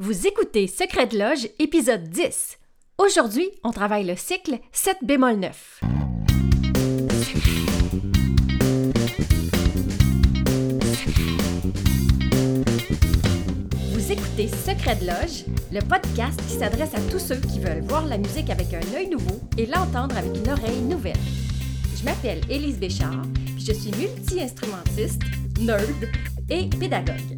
Vous écoutez Secret de Loge, épisode 10. Aujourd'hui, on travaille le cycle 7 bémol 9. Vous écoutez Secret de Loge, le podcast qui s'adresse à tous ceux qui veulent voir la musique avec un œil nouveau et l'entendre avec une oreille nouvelle. Je m'appelle Élise Béchard, puis je suis multi-instrumentiste, nerd et pédagogue.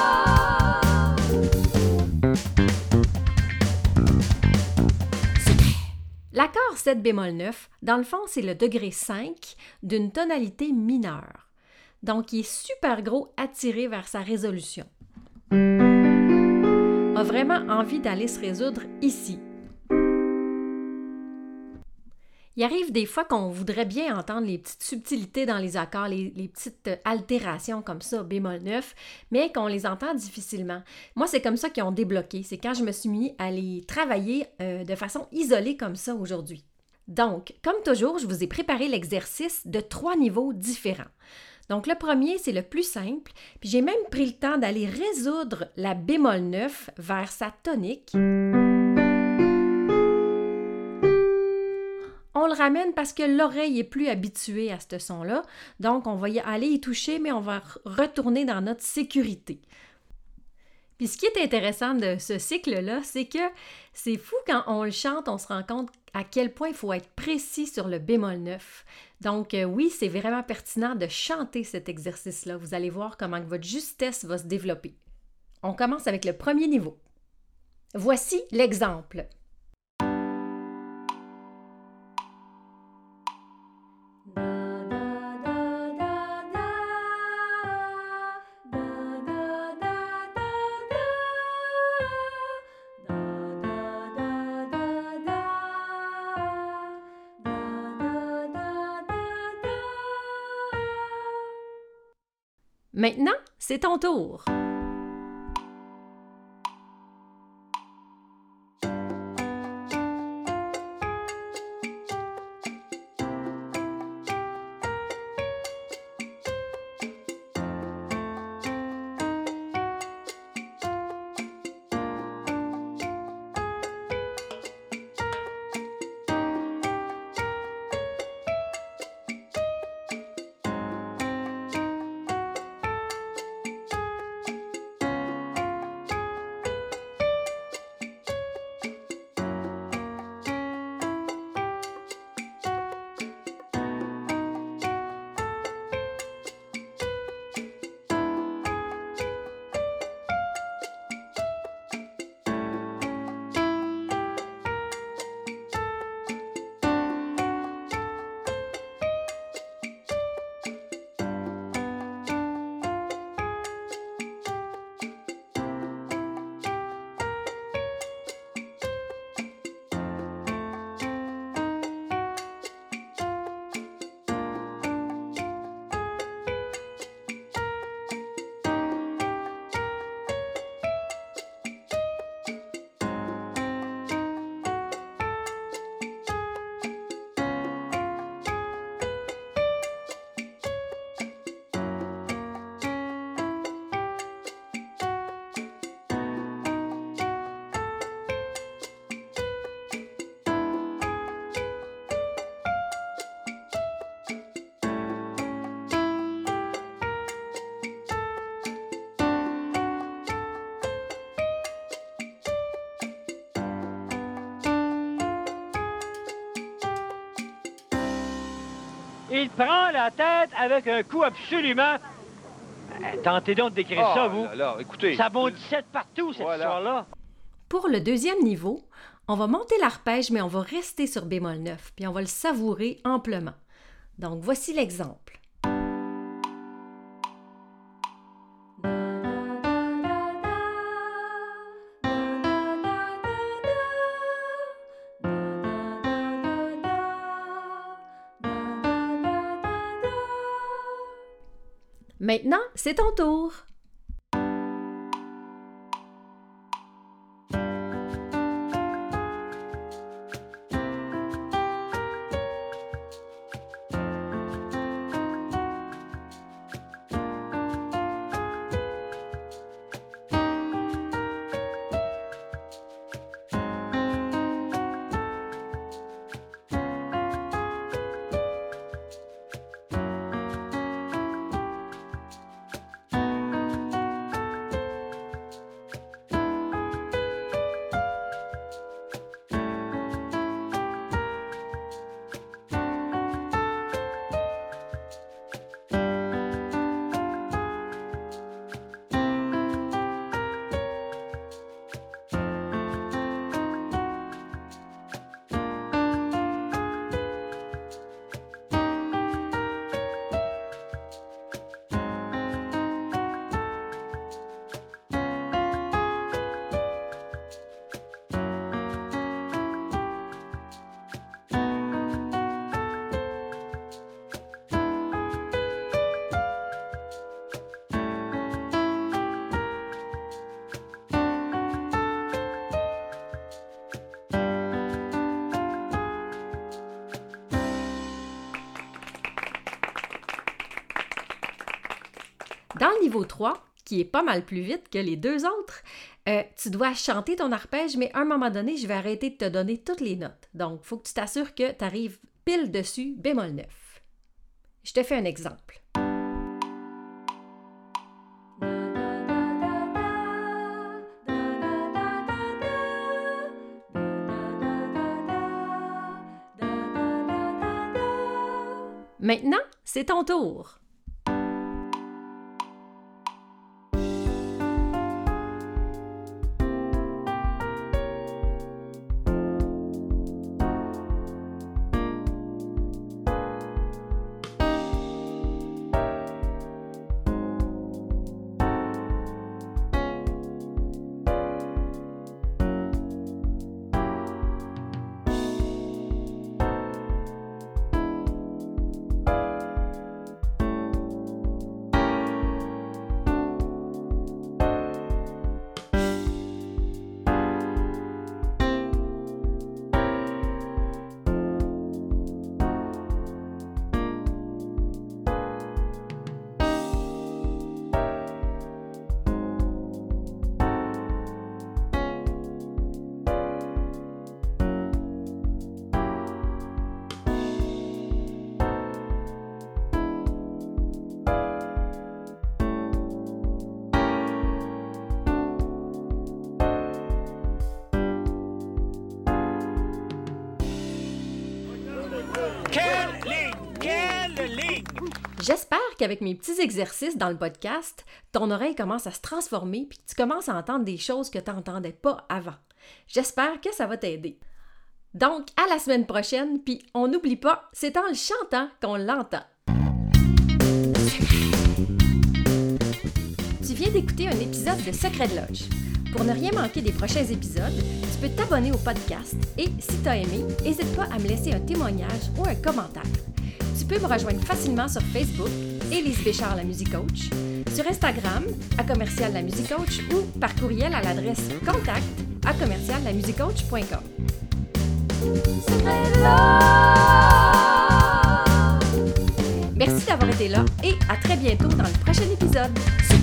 L'accord 7 bémol 9, dans le fond, c'est le degré 5 d'une tonalité mineure. Donc, il est super gros attiré vers sa résolution. A vraiment envie d'aller se résoudre ici. Il arrive des fois qu'on voudrait bien entendre les petites subtilités dans les accords, les, petites altérations comme ça, bémol 9, mais qu'on les entend difficilement. Moi, c'est comme ça qu'ils ont débloqué. C'est quand je me suis mis à les travailler euh, de façon isolée comme ça aujourd'hui. Donc, comme toujours, je vous ai préparé l'exercice de trois niveaux différents. Donc, le premier, c'est le plus simple, puis j'ai même pris le temps d'aller résoudre la bémol 9 vers sa tonique. On le ramène parce que l'oreille est plus habituée à ce son-là. Donc, on va y aller y toucher, mais on va retourner dans notre sécurité. Puis ce qui est intéressant de ce cycle-là, c'est que c'est fou quand on le chante, on se rend compte à quel point il faut être précis sur le bémol 9. Donc euh, oui, c'est vraiment pertinent de chanter cet exercice-là. Vous allez voir comment votre justesse va se développer. On commence avec le premier niveau. Voici l'exemple. Maintenant, c'est ton tour. Il prend la tête avec un coup absolument. Euh, Tentez donc de décrire ça, vous. là, là, écoutez. Ça bondissait de partout, cette Voilà. histoire-là. Pour le deuxième niveau, on va monter l'arpège, mais on va rester sur bémol 9, puis on va le savourer amplement. Donc, voici l'exemple. Maintenant, c'est ton tour. Dans le niveau 3, qui est pas mal plus vite que les deux autres, euh, tu dois chanter ton arpège, mais à un moment donné, je vais arrêter de te donner toutes les notes. Donc, il faut que tu t'assures que tu arrives pile dessus, bémol 9. Je te fais un exemple. Maintenant, c'est ton tour. J'espère qu'avec mes petits exercices dans le podcast, ton oreille commence à se transformer puis que tu commences à entendre des choses que tu n'entendais pas avant. J'espère que ça va t'aider. Donc, à la semaine prochaine, puis on n'oublie pas, c'est en le chantant qu'on l'entend. Tu viens d'écouter un épisode de Secret de Lodge. Pour ne rien manquer des prochains épisodes, tu peux t'abonner au podcast et, si tu as aimé, n'hésite pas à me laisser un témoignage ou un commentaire. Tu peux me rejoindre facilement sur Facebook, Élise Béchard, la musique coach, sur Instagram, à commercial la musique coach ou par courriel à l'adresse contact à commercial la Merci d'avoir été là et à très bientôt dans le prochain épisode.